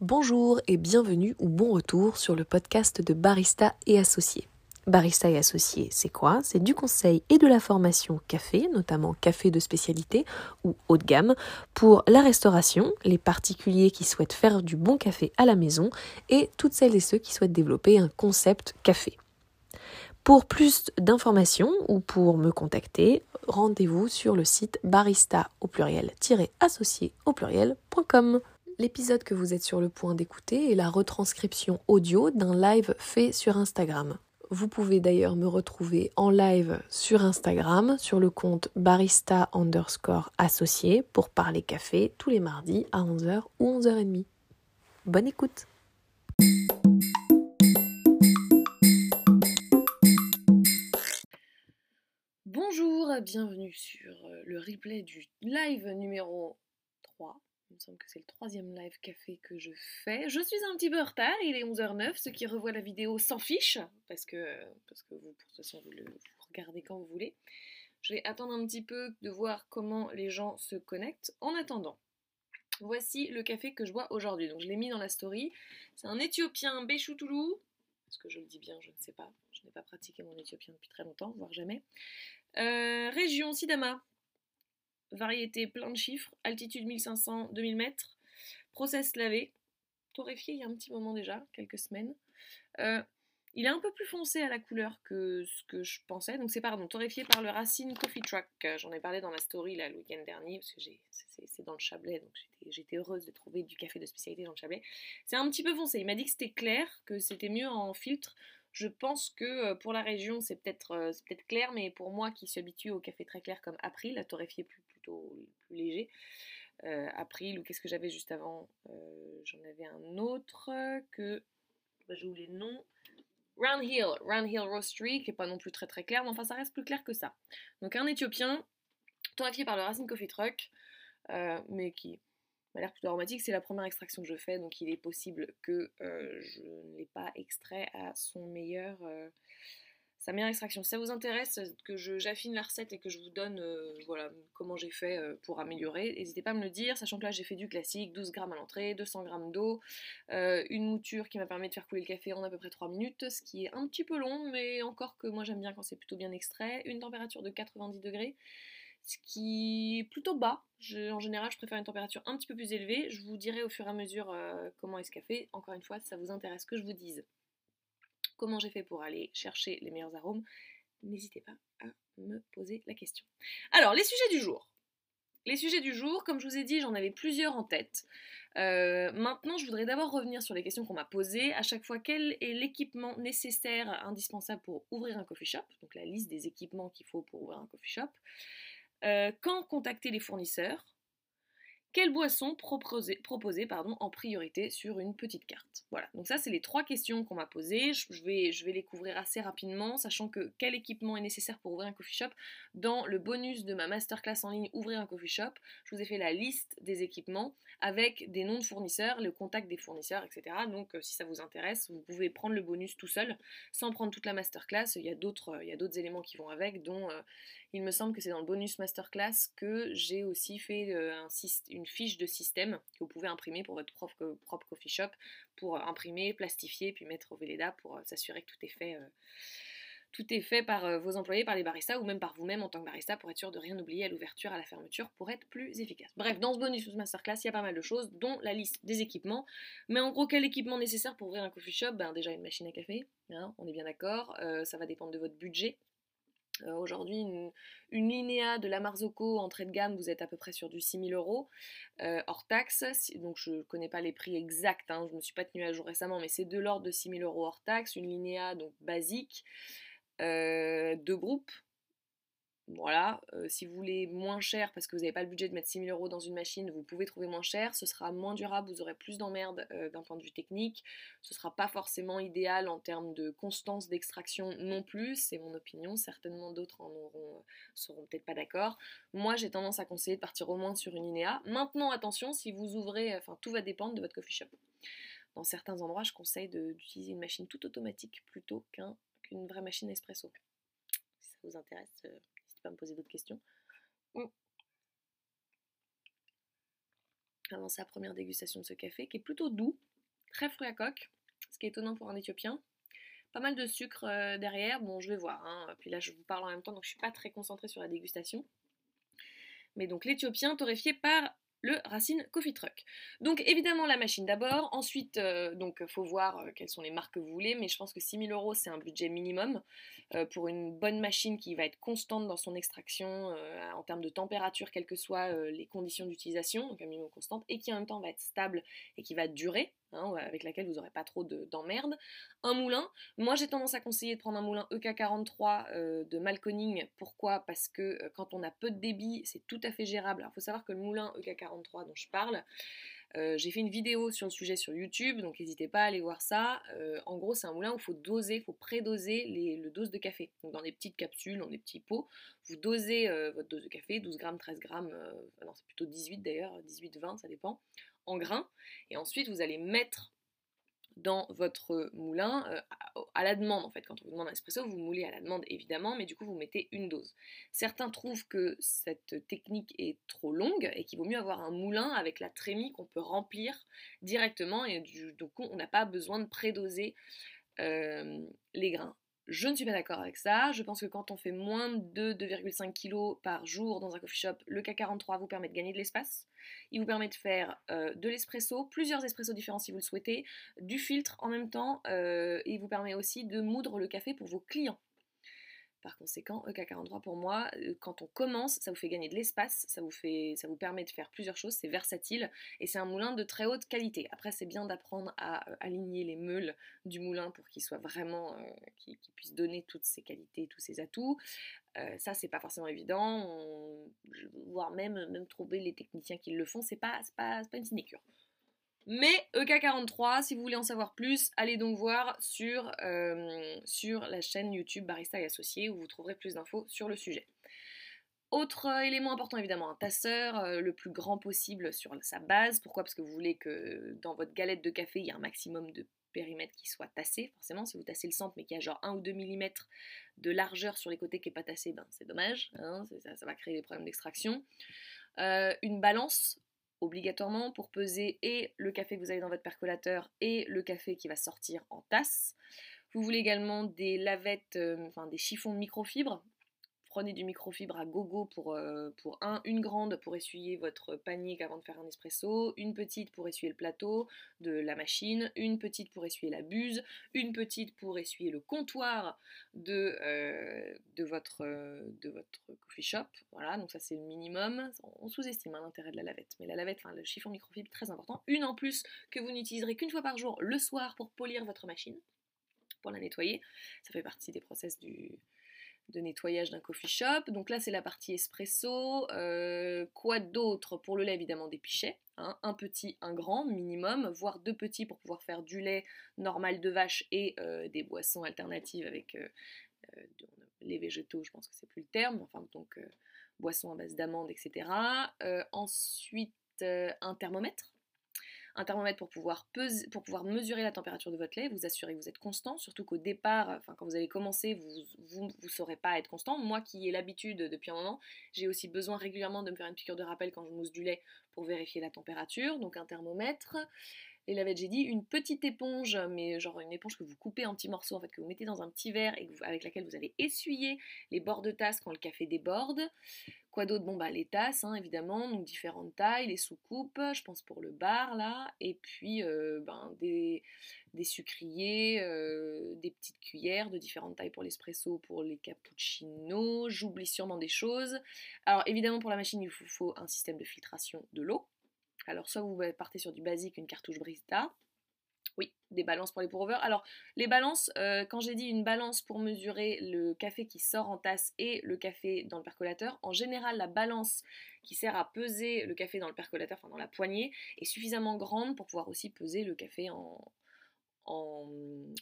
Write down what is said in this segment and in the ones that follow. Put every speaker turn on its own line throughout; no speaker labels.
Bonjour et bienvenue ou bon retour sur le podcast de Barista et Associés. Barista et Associés, c'est quoi? C'est du conseil et de la formation café, notamment café de spécialité ou haut de gamme, pour la restauration, les particuliers qui souhaitent faire du bon café à la maison et toutes celles et ceux qui souhaitent développer un concept café. Pour plus d'informations ou pour me contacter, rendez-vous sur le site barista au pluriel-associé au pluriel.com. L'épisode que vous êtes sur le point d'écouter est la retranscription audio d'un live fait sur Instagram. Vous pouvez d'ailleurs me retrouver en live sur Instagram sur le compte barista underscore associé pour parler café tous les mardis à 11h ou 11h30. Bonne écoute Bonjour, bienvenue sur le replay du live numéro 3 il me semble que c'est le troisième live café que je fais. Je suis un petit peu en retard, il est 11h09. Ceux qui revoient la vidéo s'en fichent, parce que, parce que vous, toute façon, vous le regardez quand vous voulez. Je vais attendre un petit peu de voir comment les gens se connectent. En attendant, voici le café que je bois aujourd'hui. Donc je l'ai mis dans la story. C'est un éthiopien Béchoutoulou. Est-ce que je le dis bien? Je ne sais pas. Je n'ai pas pratiqué mon éthiopien depuis très longtemps, voire jamais. Euh, région Sidama, variété plein de chiffres, altitude 1500-2000 mètres, process lavé, torréfié il y a un petit moment déjà, quelques semaines. Euh, il est un peu plus foncé à la couleur que ce que je pensais, donc c'est pardon, torréfié par le Racine Coffee Truck. J'en ai parlé dans ma story là, le week-end dernier, parce que c'est dans le Chablais, donc j'étais heureuse de trouver du café de spécialité dans le Chablais. C'est un petit peu foncé, il m'a dit que c'était clair, que c'était mieux en filtre. Je pense que euh, pour la région, c'est peut-être euh, peut clair, mais pour moi qui suis habituée au café très clair comme April, la torréfié plus plus léger. Euh, April, ou qu'est-ce que j'avais juste avant euh, J'en avais un autre que. Bah, J'ai oublié le nom. Round Hill, Round Hill Roastery, qui n'est pas non plus très très clair, mais enfin ça reste plus clair que ça. Donc un éthiopien, torréfié par le Racine Coffee Truck, euh, mais qui m'a l'air plutôt aromatique. C'est la première extraction que je fais, donc il est possible que je ne l'ai pas extrait à son meilleur sa meilleure extraction. Si ça vous intéresse, que j'affine la recette et que je vous donne euh, voilà, comment j'ai fait euh, pour améliorer, n'hésitez pas à me le dire, sachant que là j'ai fait du classique, 12 grammes à l'entrée, 200 grammes d'eau, euh, une mouture qui m'a permis de faire couler le café en à peu près 3 minutes, ce qui est un petit peu long, mais encore que moi j'aime bien quand c'est plutôt bien extrait, une température de 90 degrés, ce qui est plutôt bas. en général, je préfère une température un petit peu plus élevée. Je vous dirai au fur et à mesure comment est ce café. Encore une fois, ça vous intéresse que je vous dise comment j'ai fait pour aller chercher les meilleurs arômes, n'hésitez pas à me poser la question. Alors, les sujets du jour. Les sujets du jour, comme je vous ai dit, j'en avais plusieurs en tête. Euh, maintenant, je voudrais d'abord revenir sur les questions qu'on m'a posées. À chaque fois, quel est l'équipement nécessaire, indispensable pour ouvrir un coffee shop? Donc la liste des équipements qu'il faut pour ouvrir un coffee shop. Euh, quand contacter les fournisseurs? Quelle boisson proposer, en priorité sur une petite carte Voilà, donc ça c'est les trois questions qu'on m'a posées. Je vais, les couvrir assez rapidement, sachant que quel équipement est nécessaire pour ouvrir un coffee shop? Dans le bonus de ma masterclass en ligne Ouvrir un coffee shop, je vous ai fait la liste des équipements avec des noms de fournisseurs, le contact des fournisseurs, etc. Donc euh, si ça vous intéresse, vous pouvez prendre le bonus tout seul, sans prendre toute la masterclass. Il y a d'autres éléments qui vont avec, dont euh, il me semble que c'est dans le bonus masterclass que j'ai aussi fait euh, un, une fiche de système que vous pouvez imprimer pour votre propre, propre coffee shop, pour imprimer, plastifier, puis mettre au Velleda pour s'assurer que tout est fait tout est fait par euh, vos employés, par les baristas ou même par vous-même en tant que barista pour être sûr de rien oublier à l'ouverture, à la fermeture pour être plus efficace. Bref, dans ce bonus masterclass, il y a pas mal de choses, dont la liste des équipements. Mais en gros, quel équipement nécessaire pour ouvrir un coffee shop? Ben déjà une machine à café, hein, on est bien d'accord. Euh, ça va dépendre de votre budget. Euh, aujourd'hui, une, Linéa de la Marzocco entrée de gamme, vous êtes à peu près sur du 6000 euros hors taxe. Donc je ne connais pas les prix exacts, hein, je ne me suis pas tenue à jour récemment, mais c'est de l'ordre de 6000 euros hors taxe. Une Linéa donc basique. Euh, deux groupes. Voilà, euh, si vous voulez moins cher parce que vous n'avez pas le budget de mettre 6000 euros dans une machine, vous pouvez trouver moins cher, ce sera moins durable, vous aurez plus d'emmerdes euh, d'un point de vue technique, ce sera pas forcément idéal en termes de constance d'extraction non plus, c'est mon opinion, certainement d'autres en auront, seront peut-être pas d'accord. Moi j'ai tendance à conseiller de partir au moins sur une INEA. Maintenant attention, si vous ouvrez, enfin tout va dépendre de votre coffee shop. Dans certains endroits, je conseille d'utiliser une machine tout automatique plutôt qu'un une vraie machine espresso. Si ça vous intéresse, pas à me poser d'autres questions. Mm. avant sa première dégustation de ce café, qui est plutôt doux, très fruit à coque, ce qui est étonnant pour un Éthiopien. Pas mal de sucre euh, derrière, bon je vais voir, hein. puis là je vous parle en même temps, donc je suis pas très concentrée sur la dégustation. Mais donc l'Éthiopien torréfié par le Racine Coffee Truck. Donc évidemment la machine d'abord, ensuite euh, donc faut voir euh, quelles sont les marques que vous voulez, mais je pense que 6000 euros c'est un budget minimum euh, pour une bonne machine qui va être constante dans son extraction en termes de température, quelles que soient les conditions d'utilisation, donc un minimum constante, et qui en même temps va être stable et qui va durer. Hein, avec laquelle vous n'aurez pas trop d'emmerdes. un moulin, moi j'ai tendance à conseiller de prendre un moulin EK43 de Malconing. Pourquoi? Parce que quand on a peu de débit, c'est tout à fait gérable. Alors il faut savoir que le moulin EK43 dont je parle, j'ai fait une vidéo sur le sujet sur YouTube, donc n'hésitez pas à aller voir ça. en gros, c'est un moulin où il faut doser, il faut prédoser le dose de café. Donc dans des petites capsules, dans des petits pots, vous dosez votre dose de café, 12 grammes, 13 grammes, non c'est plutôt 18 d'ailleurs, 18-20, ça dépend, en grains. Et ensuite, vous allez mettre dans votre moulin euh, à, la demande en fait. Quand on vous demande un espresso, vous moulez à la demande évidemment, mais du coup vous mettez une dose. Certains trouvent que cette technique est trop longue et qu'il vaut mieux avoir un moulin avec la trémie qu'on peut remplir directement et du, coup on n'a pas besoin de prédoser euh, les grains. Je ne suis pas d'accord avec ça. Je pense que quand on fait moins de 2,5 kg par jour dans un coffee shop, le K43 vous permet de gagner de l'espace. Il vous permet de faire euh, de l'espresso, plusieurs espressos différents si vous le souhaitez, du filtre en même temps, euh, et il vous permet aussi de moudre le café pour vos clients. Par conséquent, EK43 pour moi, euh, quand on commence, ça vous fait gagner de l'espace, ça vous fait, ça vous permet de faire plusieurs choses, c'est versatile et c'est un moulin de très haute qualité. Après, c'est bien d'apprendre à euh, aligner les meules du moulin pour qu'il soit vraiment, euh, puisse donner toutes ses qualités, tous ses atouts. ça, c'est pas forcément évident, voire même même trouver les techniciens qui le font, c'est pas, pas, pas une sinecure. Mais EK43, si vous voulez en savoir plus, allez donc voir sur, euh, sur la chaîne YouTube Barista et Associés où vous trouverez plus d'infos sur le sujet. Autre euh, élément important évidemment, un tasseur euh, le plus grand possible sur sa base. Pourquoi? Parce que vous voulez que dans votre galette de café, il y ait un maximum de périmètre qui soit tassé. Forcément, si vous tassez le centre mais qu'il y a genre 1 ou 2 mm de largeur sur les côtés qui n'est pas tassé, ben, c'est dommage. Hein, ça, va créer des problèmes d'extraction. une balance obligatoirement pour peser et le café que vous avez dans votre percolateur et le café qui va sortir en tasse. Vous voulez également des lavettes, euh, enfin des chiffons de microfibre prenez du microfibre à gogo pour, euh, pour un, une grande pour essuyer votre panier avant de faire un espresso, une petite pour essuyer le plateau de la machine, une petite pour essuyer la buse, une petite pour essuyer le comptoir de, euh, de, votre, de votre coffee shop. Voilà, donc ça c'est le minimum. On sous-estime hein, l'intérêt de la lavette, mais la lavette, enfin le chiffon microfibre, très important. Une en plus que vous n'utiliserez qu'une fois par jour le soir pour polir votre machine, pour la nettoyer. Ça fait partie des process du, de nettoyage d'un coffee shop. Donc là, c'est la partie espresso. Euh, quoi d'autre Pour le lait, évidemment, des pichets. Hein. un petit, un grand minimum, voire deux petits pour pouvoir faire du lait normal de vache et euh, des boissons alternatives avec euh, les végétaux, je pense que c'est plus le terme. Enfin, donc boissons à base d'amandes, etc. ensuite, un thermomètre un thermomètre pour pouvoir, mesurer la température de votre lait, vous assurer que vous êtes constant, surtout qu'au départ, enfin quand vous allez commencer, vous ne saurez pas être constant. Moi qui ai l'habitude depuis un moment, j'ai aussi besoin régulièrement de me faire une piqûre de rappel quand je mousse du lait pour vérifier la température, donc un thermomètre. Les lavettes, j'ai dit, une petite éponge, mais genre une éponge que vous coupez en petits morceaux, en fait, que vous mettez dans un petit verre et avec laquelle vous allez essuyer les bords de tasse quand le café déborde. Quoi d'autre? Bon, bah les tasses, hein, évidemment, donc différentes tailles, les soucoupes, je pense pour le bar, là, et puis euh, ben, des, des sucriers, euh, des petites cuillères de différentes tailles pour l'espresso, pour les cappuccinos, j'oublie sûrement des choses. Alors, évidemment, pour la machine, il vous faut un système de filtration de l'eau. Alors, soit vous partez sur du basique, une cartouche Brista, oui, des balances pour les pour Alors, les balances, euh, quand j'ai dit une balance pour mesurer le café qui sort en tasse et le café dans le percolateur, en général, la balance qui sert à peser le café dans le percolateur, enfin dans la poignée, est suffisamment grande pour pouvoir aussi peser le café en, en,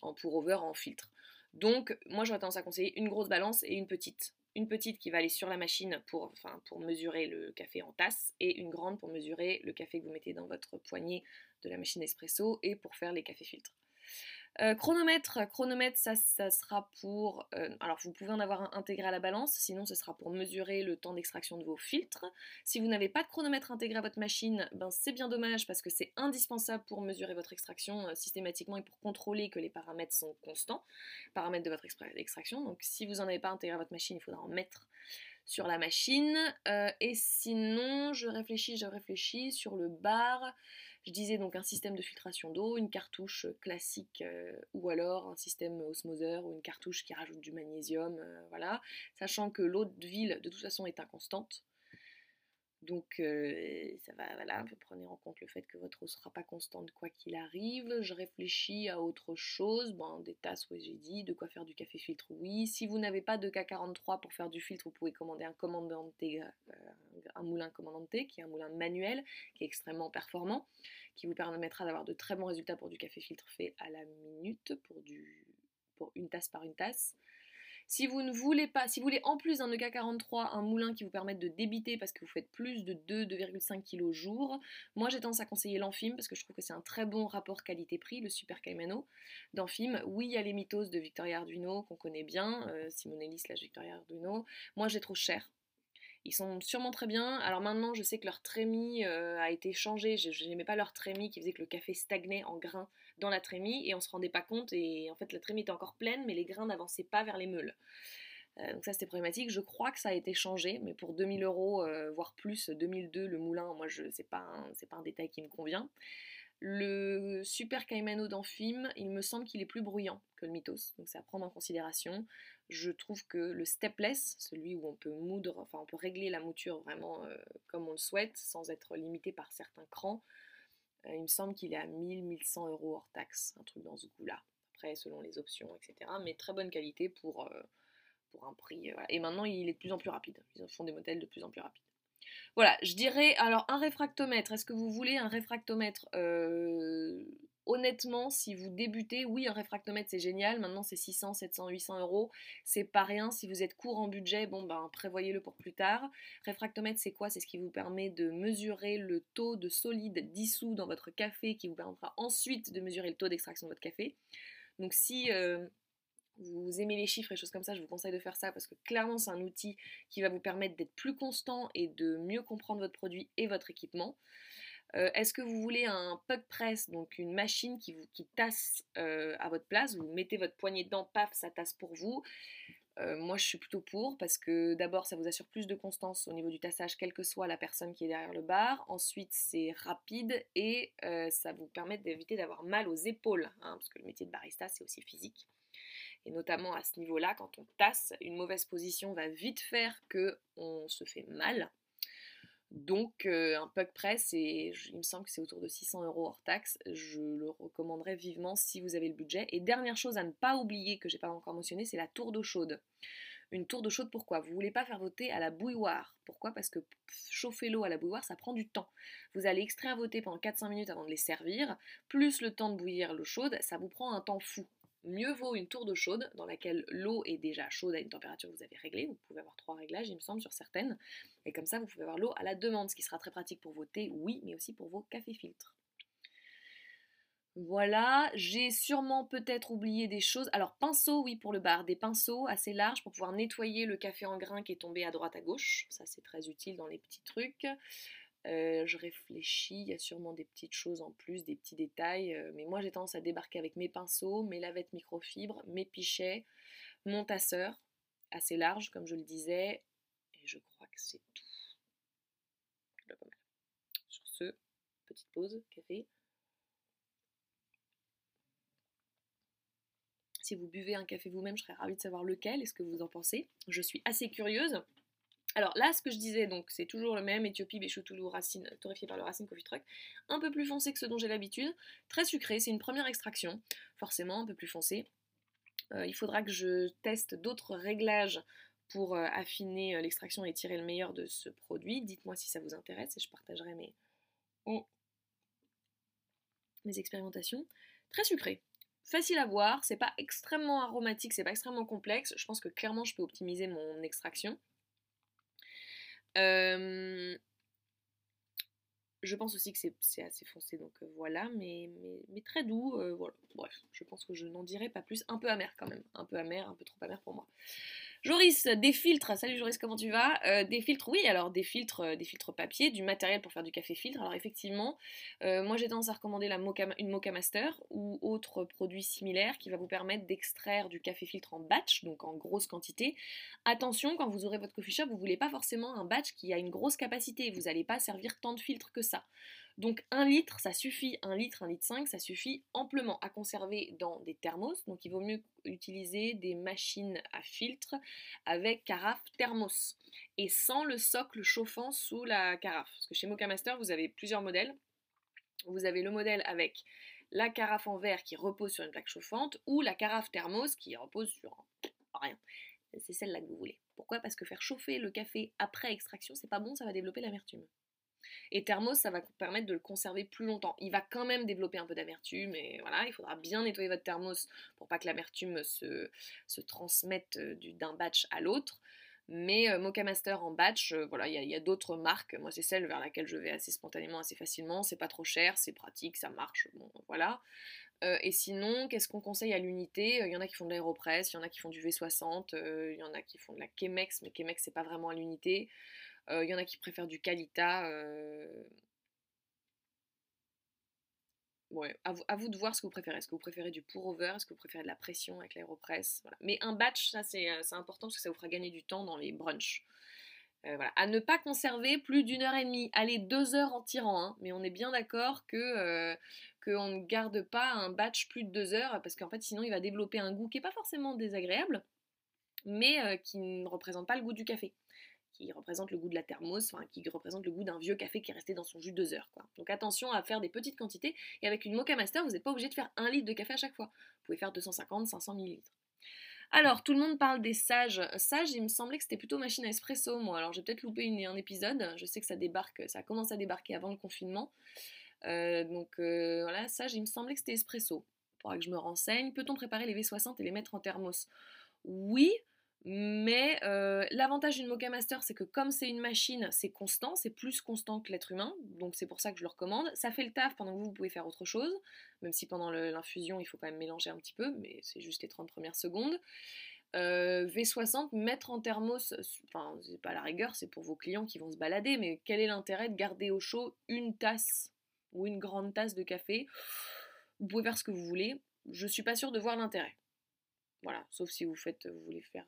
en pour-over, en filtre. Donc, moi, j'aurais tendance à conseiller une grosse balance et une petite une petite qui va aller sur la machine pour, mesurer le café en tasse et une grande pour mesurer le café que vous mettez dans votre poignée de la machine espresso et pour faire les cafés filtres. Euh, chronomètre, chronomètre, ça, ça sera pour. euh, alors, vous pouvez en avoir un intégré à la balance, sinon, ce sera pour mesurer le temps d'extraction de vos filtres. Si vous n'avez pas de chronomètre intégré à votre machine, ben, c'est bien dommage parce que c'est indispensable pour mesurer votre extraction euh, systématiquement et pour contrôler que les paramètres sont constants, paramètres de votre extraction. Donc, si vous n'en avez pas intégré à votre machine, il faudra en mettre sur la machine. Et sinon, je réfléchis, je réfléchis sur le bar. Je disais donc un système de filtration d'eau, une cartouche classique euh, ou alors un système osmoseur ou une cartouche qui rajoute du magnésium, euh, voilà. Sachant que l'eau de ville de toute façon est inconstante. Donc euh, ça va, voilà, vous prenez en compte le fait que votre eau ne sera pas constante quoi qu'il arrive. Je réfléchis à autre chose, bon, des tasses, oui j'ai dit, de quoi faire du café filtre, oui. Si vous n'avez pas de K43 pour faire du filtre, vous pouvez commander un commandante, euh, un moulin commandante, qui est un moulin manuel, qui est extrêmement performant, qui vous permettra d'avoir de très bons résultats pour du café filtre fait à la minute, pour, du, pour une tasse par une tasse. Si vous ne voulez pas, si vous voulez en plus d'un EK43 un moulin qui vous permette de débiter parce que vous faites plus de 2, 2,5 kg jour, moi j'ai tendance à conseiller l'Amphime parce que je trouve que c'est un très bon rapport qualité-prix, le Super Caimano d'Amphime. Oui, il y a les mythos de Victoria Arduino qu'on connaît bien, euh, Simonelli slash Victoria Arduino. Moi j'ai trop cher. Ils sont sûrement très bien. Alors maintenant, je sais que leur trémie euh, a été changé. Je n'aimais pas leur trémie qui faisait que le café stagnait en grains dans la trémie et on se rendait pas compte. Et en fait, la trémie était encore pleine, mais les grains n'avançaient pas vers les meules. Euh, donc ça, c'était problématique. Je crois que ça a été changé, mais pour 2000 euros, euh, voire plus, 2002, le moulin, moi, je c'est pas un- pas un détail qui me convient. Le Super Caimano d'Amphime, il me semble qu'il est plus bruyant que le Mythos, donc c'est à prendre en considération. Je trouve que le stepless, celui où on peut moudre, enfin on peut régler la mouture vraiment euh, comme on le souhaite, sans être limité par certains crans, euh, il me semble qu'il est à 1000-1100 euros hors taxe, un truc dans ce goût-là. Après, selon les options, etc. Mais très bonne qualité pour, euh, pour un prix. Et maintenant, il est de plus en plus rapide. Ils font des modèles de plus en plus rapides. Voilà, je dirais, alors un réfractomètre, est-ce que vous voulez un réfractomètre Honnêtement, si vous débutez, oui, un réfractomètre c'est génial, maintenant c'est 600, 700, 800 euros, c'est pas rien, si vous êtes court en budget, bon ben prévoyez-le pour plus tard. Réfractomètre c'est quoi? C'est ce qui vous permet de mesurer le taux de solide dissous dans votre café, qui vous permettra ensuite de mesurer le taux d'extraction de votre café. Donc si... euh, vous aimez les chiffres et choses comme ça, je vous conseille de faire ça parce que clairement c'est un outil qui va vous permettre d'être plus constant et de mieux comprendre votre produit et votre équipement. Euh, Est-ce que vous voulez un puck press, donc une machine qui, vous, tasse euh, à votre place Vous mettez votre poignet dedans, paf, ça tasse pour vous. Euh, moi, je suis plutôt pour parce que d'abord, ça vous assure plus de constance au niveau du tassage, quelle que soit la personne qui est derrière le bar. Ensuite, c'est rapide et ça vous permet d'éviter d'avoir mal aux épaules, hein, parce que le métier de barista, c'est aussi physique. Et notamment à ce niveau-là, quand on tasse, une mauvaise position va vite faire que on se fait mal. Donc euh, un puck press, et il me semble que c'est autour de 600 euros hors taxe. Je le recommanderais vivement si vous avez le budget. Et dernière chose à ne pas oublier que j'ai pas encore mentionné, c'est la tour d'eau chaude. Une tour d'eau chaude, pourquoi? Vous voulez pas faire thés à la bouilloire. Pourquoi? Parce que chauffer l'eau à la bouilloire, ça prend du temps. Vous allez extraire thés pendant 4-5 minutes avant de les servir, plus le temps de bouillir l'eau chaude, ça vous prend un temps fou. Mieux vaut une tour d'eau chaude dans laquelle l'eau est déjà chaude à une température que vous avez réglée. Vous pouvez avoir trois réglages, il me semble, sur certaines. Et comme ça, vous pouvez avoir l'eau à la demande, ce qui sera très pratique pour vos thés, oui, mais aussi pour vos cafés filtres. Voilà, j'ai sûrement peut-être oublié des choses. Alors, pinceau, oui, pour le bar, des pinceaux assez larges pour pouvoir nettoyer le café en grains qui est tombé à droite à gauche. Ça, c'est très utile dans les petits trucs. Euh, je réfléchis, il y a sûrement des petites choses en plus, des petits détails. euh, mais moi, j'ai tendance à débarquer avec mes pinceaux, mes lavettes microfibres, mes pichets, mon tasseur, assez large, comme je le disais. Et je crois que c'est tout. Sur ce, petite pause, café. Si vous buvez un café vous-même, je serais ravie de savoir lequel et ce que vous en pensez? Je suis assez curieuse. Alors là, ce que je disais, donc c'est toujours le même Éthiopie, Béchoutoulou, racine, torréfié par le Racine Coffee Truck. Un peu plus foncé que ce dont j'ai l'habitude. Très sucré, c'est une première extraction. Forcément, un peu plus foncé. Euh, il faudra que je teste d'autres réglages pour euh, affiner euh, l'extraction et tirer le meilleur de ce produit. Dites-moi si ça vous intéresse et je partagerai mes, mes expérimentations. Très sucré. Facile à boire, c'est pas extrêmement aromatique, c'est pas extrêmement complexe. Je pense que clairement je peux optimiser mon extraction. Euh, Je pense aussi que c'est assez foncé, donc voilà, mais, très doux. voilà. Bref, je pense que je n'en dirai pas plus. Un peu amer quand même, un peu amer, un peu trop amer pour moi. Joris, des filtres. Salut Joris, comment tu vas? Euh, Des filtres, oui, alors des filtres, euh, des filtres papier, du matériel pour faire du café filtre. Alors effectivement, euh, moi j'ai tendance à recommander la une Mocha Master ou autre produit similaire qui va vous permettre d'extraire du café filtre en batch, donc en grosse quantité. Attention, quand vous aurez votre coffee shop, vous voulez pas forcément un batch qui a une grosse capacité. Vous n'allez pas servir tant de filtres que ça. Donc un litre, ça suffit, un litre, un litre 5, ça suffit amplement à conserver dans des thermos. Donc il vaut mieux utiliser des machines à filtre avec carafe thermos et sans le socle chauffant sous la carafe. Parce que chez Mocha Master, vous avez plusieurs modèles. Vous avez le modèle avec la carafe en verre qui repose sur une plaque chauffante ou la carafe thermos qui repose sur rien. C'est celle-là que vous voulez. Pourquoi? Parce que faire chauffer le café après extraction, c'est pas bon, ça va développer l'amertume. Et thermos, ça va permettre de le conserver plus longtemps. Il va quand même développer un peu d'amertume, et voilà, il faudra bien nettoyer votre thermos pour pas que l'amertume se, se transmette euh, d'un batch à l'autre. Mais euh, Mocha Master en batch, euh, voilà, il y a, d'autres marques. Moi, c'est celle vers laquelle je vais assez spontanément, assez facilement. C'est pas trop cher, c'est pratique, ça marche. Bon, voilà. et sinon, qu'est-ce qu'on conseille à l'unité? Il y en a qui font de l'aéropress, il y en a qui font du V60, il y en a qui font de la Chemex, mais Chemex, c'est pas vraiment à l'unité. Il euh, y en a qui préfèrent du Calita. Euh. Ouais, à vous, de voir ce que vous préférez. Est-ce que vous préférez du pour-over Est-ce que vous préférez de la pression avec l'aéropress Mais un batch, ça euh, c'est important parce que ça vous fera gagner du temps dans les brunchs. À ne pas conserver plus d'une heure et demie. Allez, deux heures en tirant. Hein. Mais on est bien d'accord que qu'on ne garde pas un batch plus de deux heures parce qu'en fait sinon il va développer un goût qui n'est pas forcément désagréable, mais qui ne représente pas le goût du café qui représente le goût de la thermos, enfin qui représente le goût d'un vieux café qui est resté dans son jus deux heures. Quoi. Donc attention à faire des petites quantités, et avec une Mocha Master, vous n'êtes pas obligé de faire un litre de café à chaque fois. Vous pouvez faire 250, 500 millilitres. Alors, tout le monde parle des sages. Sages, il me semblait que c'était plutôt machine à espresso, moi. Alors, j'ai peut-être loupé un épisode. Je sais que ça débarque, ça commence à débarquer avant le confinement. Euh, donc euh, voilà, sage, il me semblait que c'était espresso. Faudra que je me renseigne. Peut-on préparer les V60 et les mettre en thermos? Oui, mais euh, l'avantage d'une Mocha Master, c'est que comme c'est une machine, c'est constant, c'est plus constant que l'être humain, donc c'est pour ça que je le recommande. Ça fait le taf pendant que vous, pouvez faire autre chose, même si pendant l'infusion, il faut quand même mélanger un petit peu, mais c'est juste les 30 premières secondes. Euh, V60, mettre en thermos, enfin, c'est pas la rigueur, c'est pour vos clients qui vont se balader, mais quel est l'intérêt de garder au chaud une tasse ou une grande tasse de café? Vous pouvez faire ce que vous voulez, je suis pas sûre de voir l'intérêt. Voilà, sauf si vous faites, vous voulez faire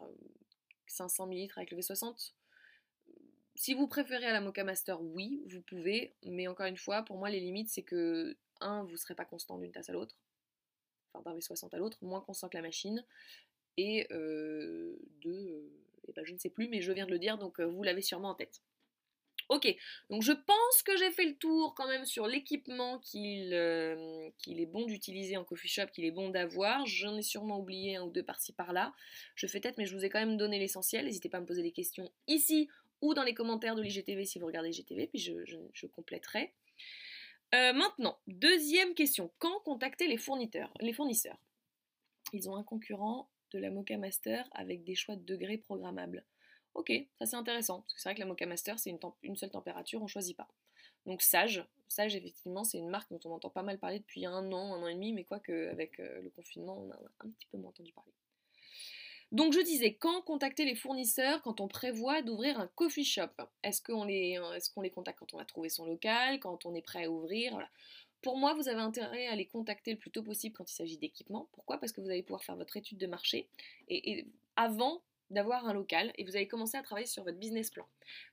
500 ml avec le V60. Si vous préférez à la Mocha Master, oui, vous pouvez, mais encore une fois, pour moi, les limites, c'est que, un, vous ne serez pas constant d'une tasse à l'autre, enfin d'un V60 à l'autre, moins constant que la machine, et deux, et ben, je ne sais plus, mais je viens de le dire, donc vous l'avez sûrement en tête. Ok, donc je pense que j'ai fait le tour quand même sur l'équipement qu'il euh, est bon d'utiliser en coffee shop, qu'il est bon d'avoir. J'en ai sûrement oublié un ou deux par-ci par-là. Je fais tête, mais je vous ai quand même donné l'essentiel. N'hésitez pas à me poser des questions ici ou dans les commentaires de l'IGTV si vous regardez l'IGTV, puis je, compléterai. Euh, maintenant, deuxième question. Quand contacter les fournisseurs Les fournisseurs? Ils ont un concurrent de la Mocha Master avec des choix de degrés programmables. Ok, ça c'est intéressant, parce que c'est vrai que la Mocha Master, c'est une, seule température, on choisit pas. Donc Sage, Sage effectivement, c'est une marque dont on entend pas mal parler depuis un an, un an et demi, mais quoique avec euh, le confinement, on a un petit peu moins entendu parler. Donc je disais, quand contacter les fournisseurs quand on prévoit d'ouvrir un coffee shop? Est-ce qu'on les, les contacte quand on a trouvé son local, quand on est prêt à ouvrir? Pour moi, vous avez intérêt à les contacter le plus tôt possible quand il s'agit d'équipement. Pourquoi? Parce que vous allez pouvoir faire votre étude de marché et avant d'avoir un local et vous allez commencer à travailler sur votre business plan.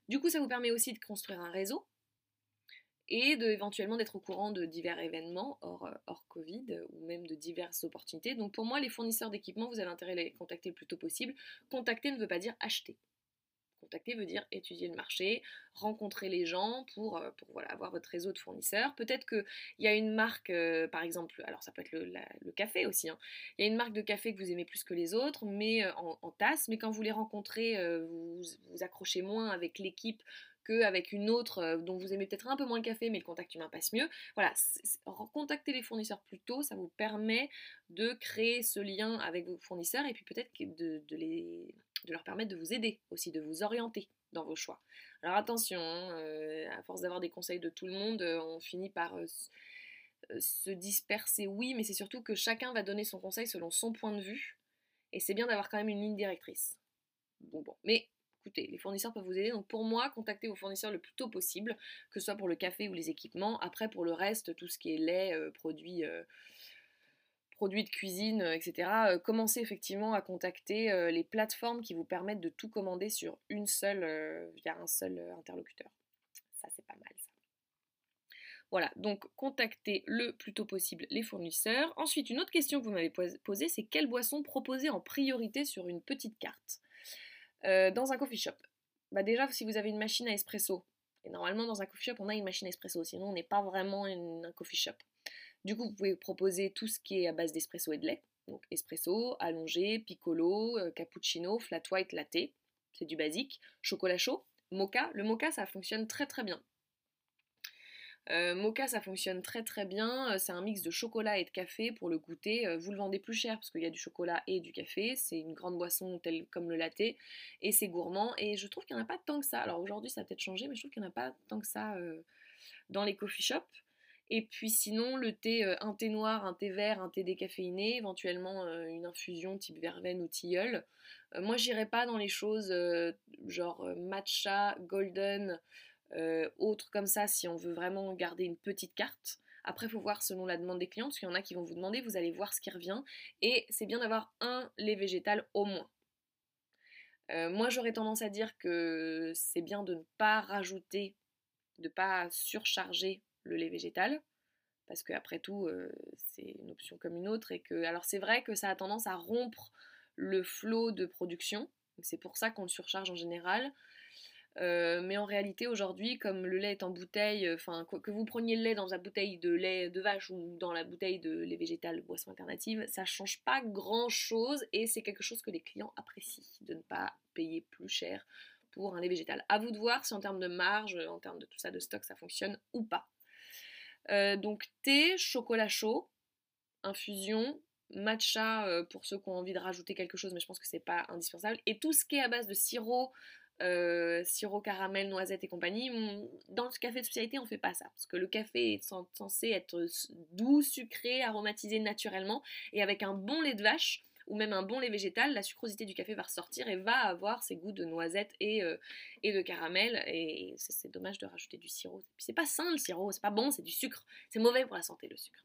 Du coup, ça vous permet aussi de construire un réseau et de, éventuellement d'être au courant de divers événements hors, euh, hors Covid ou même de diverses opportunités. Donc pour moi, les fournisseurs d'équipement, vous avez intérêt à les contacter le plus tôt possible. Contacter ne veut pas dire acheter. Contacter veut dire étudier le marché, rencontrer les gens pour, euh, pour avoir votre réseau de fournisseurs. Peut-être qu'il y a une marque, euh, par exemple, alors ça peut être le, café aussi, hein. il y a une marque de café que vous aimez plus que les autres, mais euh, en, tasse, mais quand vous les rencontrez, vous vous accrochez moins avec l'équipe qu'avec une autre dont vous aimez peut-être un peu moins le café, mais le contact humain passe mieux. Voilà, contacter les fournisseurs plus tôt, ça vous permet de créer ce lien avec vos fournisseurs et puis peut-être de, de, leur permettre de vous aider aussi, de vous orienter dans vos choix. Alors attention, hein, euh, à force d'avoir des conseils de tout le monde, euh, on finit par se disperser, oui, mais c'est surtout que chacun va donner son conseil selon son point de vue. Et c'est bien d'avoir quand même une ligne directrice. Bon, bon. Mais écoutez, les fournisseurs peuvent vous aider. Donc pour moi, contactez vos fournisseurs le plus tôt possible, que ce soit pour le café ou les équipements. Après, pour le reste, tout ce qui est lait, euh, produits, euh, produits de cuisine, euh, etc., commencez effectivement à contacter les plateformes qui vous permettent de tout commander sur une seule, via un seul interlocuteur. Ça, c'est pas mal. Voilà, donc contactez le plus tôt possible les fournisseurs. Ensuite, une autre question que vous m'avez posée, c'est quelle boisson proposer en priorité sur une petite carte euh, dans un coffee shop? Bah Déjà, si vous avez une machine à espresso, et normalement dans un coffee shop, on a une machine à espresso, sinon on n'est pas vraiment un coffee shop. Du coup, vous pouvez proposer tout ce qui est à base d'espresso et de lait. Donc espresso, allongé, piccolo, euh, cappuccino, flat white, latte, c'est du basique. Chocolat chaud, mocha. Le mocha, ça fonctionne très très bien. Euh, mocha, ça fonctionne très très bien. Euh, c'est un mix de chocolat et de café pour le goûter. Vous le vendez plus cher parce qu'il y a du chocolat et du café. C'est une grande boisson telle comme le latte et c'est gourmand. Et je trouve qu'il n'y en a pas tant que ça. Alors aujourd'hui, ça a peut-être changé, mais je trouve qu'il n'y en a pas tant que ça dans les coffee shops. Et puis sinon, le thé, un thé noir, un thé vert, un thé décaféiné, éventuellement une infusion type verveine ou tilleul. moi, j'irai pas dans les choses genre matcha, golden, euh, autre comme ça si on veut vraiment garder une petite carte. Après, il faut voir selon la demande des clients, parce qu'il y en a qui vont vous demander, vous allez voir ce qui revient. Et c'est bien d'avoir un lait végétal au moins. Euh, moi, j'aurais tendance à dire que c'est bien de ne pas rajouter, de ne pas surcharger le lait végétal, parce qu'après tout, euh, c'est une option comme une autre. Et que, alors, c'est vrai que ça a tendance à rompre le flot de production. C'est pour ça qu'on le surcharge en général. Euh, mais en réalité, aujourd'hui, comme le lait est en bouteille, euh, enfin, que vous preniez le lait dans la bouteille de lait de vache ou dans la bouteille de lait végétal, boisson alternative, ça change pas grand chose et c'est quelque chose que les clients apprécient, de ne pas payer plus cher pour un lait végétal. À vous de voir si en termes de marge, en termes de tout ça, de stock, ça fonctionne ou pas. Euh, donc thé, chocolat chaud, infusion, matcha pour ceux qui ont envie de rajouter quelque chose, mais je pense que c'est pas indispensable. Et tout ce qui est à base de sirop, euh, sirop caramel, noisette et compagnie. Dans le café de spécialité, on fait pas ça. Parce que le café est censé être doux, sucré, aromatisé naturellement. Et avec un bon lait de vache ou même un bon lait végétal, la sucrosité du café va ressortir et va avoir ses goûts de noisette et, euh, et de caramel. Et c'est dommage de rajouter du sirop. c'est pas sain le sirop, c'est pas bon, c'est du sucre. C'est mauvais pour la santé le sucre.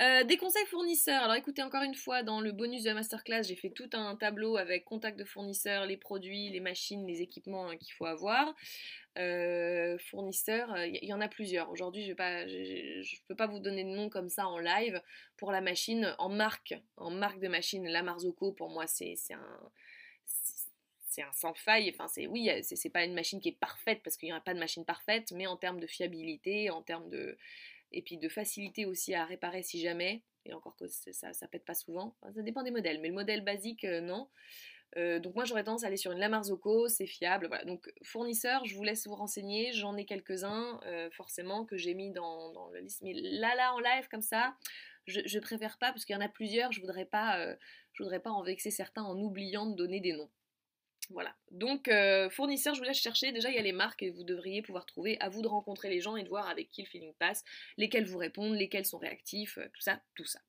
Euh, des conseils fournisseurs. Alors écoutez, encore une fois, dans le bonus de la masterclass, j'ai fait tout un tableau avec contact de fournisseurs, les produits, les machines, les équipements hein, qu'il faut avoir. Euh, fournisseurs, il y, en a plusieurs. Aujourd'hui, je ne peux pas vous donner de nom comme ça en live. Pour la machine, en marque, en marque de machine, la Marzocco, pour moi, c'est un c'est un sans faille. Enfin, c'est oui, c'est pas une machine qui est parfaite parce qu'il n'y a pas de machine parfaite, mais en termes de fiabilité, en termes de, et puis de facilité aussi à réparer si jamais, et encore que ça, ça pète pas souvent, ça dépend des modèles, mais le modèle basique, euh, non. Euh, donc moi j'aurais tendance à aller sur une Lamarzoco, c'est fiable, voilà. Donc fournisseur, je vous laisse vous renseigner, j'en ai quelques-uns euh, forcément que j'ai mis dans, dans la liste, mais là là en live comme ça, je, je préfère pas parce qu'il y en a plusieurs, je voudrais voudrais pas en vexer certains en oubliant de donner des noms. Voilà. Donc, euh, fournisseur, je vous laisse chercher. Déjà, il y a les marques et vous devriez pouvoir trouver. À vous de rencontrer les gens et de voir avec qui le feeling passe, lesquels vous répondent, lesquels sont réactifs, euh, tout ça, tout ça.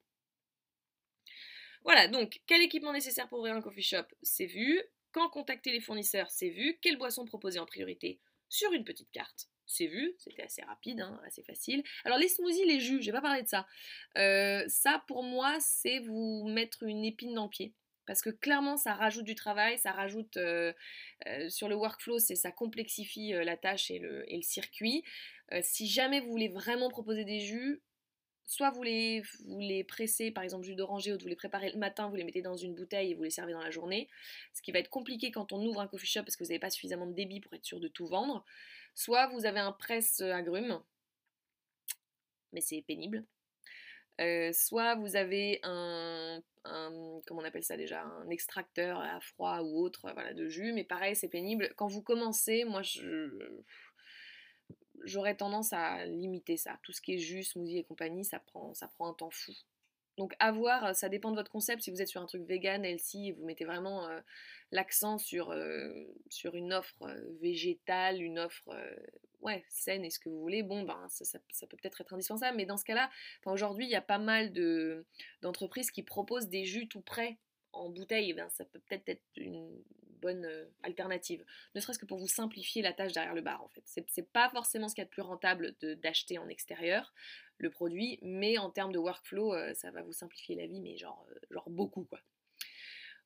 Voilà, donc, quel équipement nécessaire pour ouvrir un coffee shop? C'est vu. Quand contacter les fournisseurs? C'est vu. Quelle boisson proposer en priorité? Sur une petite carte c'est vu, c'était assez rapide, hein, assez facile. Alors les smoothies, les jus, j'ai pas parlé de ça. Euh, ça pour moi, c'est vous mettre une épine dans le pied. Parce que clairement, ça rajoute du travail, ça rajoute euh, euh, sur le workflow, ça complexifie euh, la tâche et le, circuit. si jamais vous voulez vraiment proposer des jus, soit vous les, vous les pressez, par exemple jus d'oranger, ou vous les préparez le matin, vous les mettez dans une bouteille et vous les servez dans la journée. Ce qui va être compliqué quand on ouvre un coffee shop parce que vous n'avez pas suffisamment de débit pour être sûr de tout vendre. Soit vous avez un presse agrumes, mais c'est pénible. Soit vous avez un, comment on appelle ça déjà, un extracteur à froid ou autre, voilà, de jus, mais pareil, c'est pénible. Quand vous commencez, moi, j'aurais tendance à limiter ça. Tout ce qui est jus, smoothie et compagnie, ça prend, ça prend un temps fou. Donc à voir, ça dépend de votre concept. Si vous êtes sur un truc vegan, healthy, vous mettez vraiment l'accent sur, sur une offre végétale, une offre ouais, saine et ce que vous voulez, bon, ben, ça, peut peut-être être indispensable. Mais dans ce cas-là, aujourd'hui, il y a pas mal d'entreprises qui proposent des jus tout prêts en bouteille. Ben, ça peut peut-être être une bonne alternative. Ne serait-ce que pour vous simplifier la tâche derrière le bar, en fait. C'est pas forcément ce qu'il y a de plus rentable d'acheter en extérieur le produit, mais en termes de workflow, ça va vous simplifier la vie, mais genre, genre beaucoup, quoi.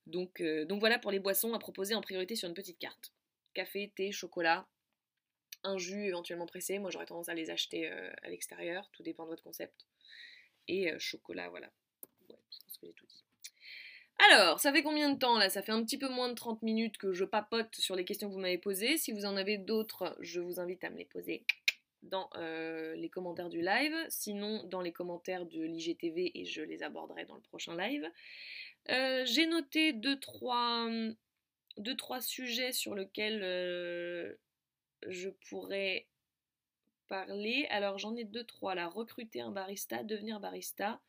Donc, donc voilà pour les boissons à proposer en priorité sur une petite carte. Café, thé, chocolat, un jus éventuellement pressé. Moi j'aurais tendance à les acheter à l'extérieur, tout dépend de votre concept. Et chocolat, voilà. Je pense que j'ai tout dit. Alors, ça fait combien de temps là? Ça fait un petit peu moins de 30 minutes que je papote sur les questions que vous m'avez posées. Si vous en avez d'autres, je vous invite à me les poser dans les commentaires du live, sinon dans les commentaires de l'IGTV et je les aborderai dans le prochain live. Euh, j'ai noté deux trois, deux, trois sujets sur lesquels euh, je pourrais parler. Alors j'en ai deux, trois là. Recruter un barista, devenir barista.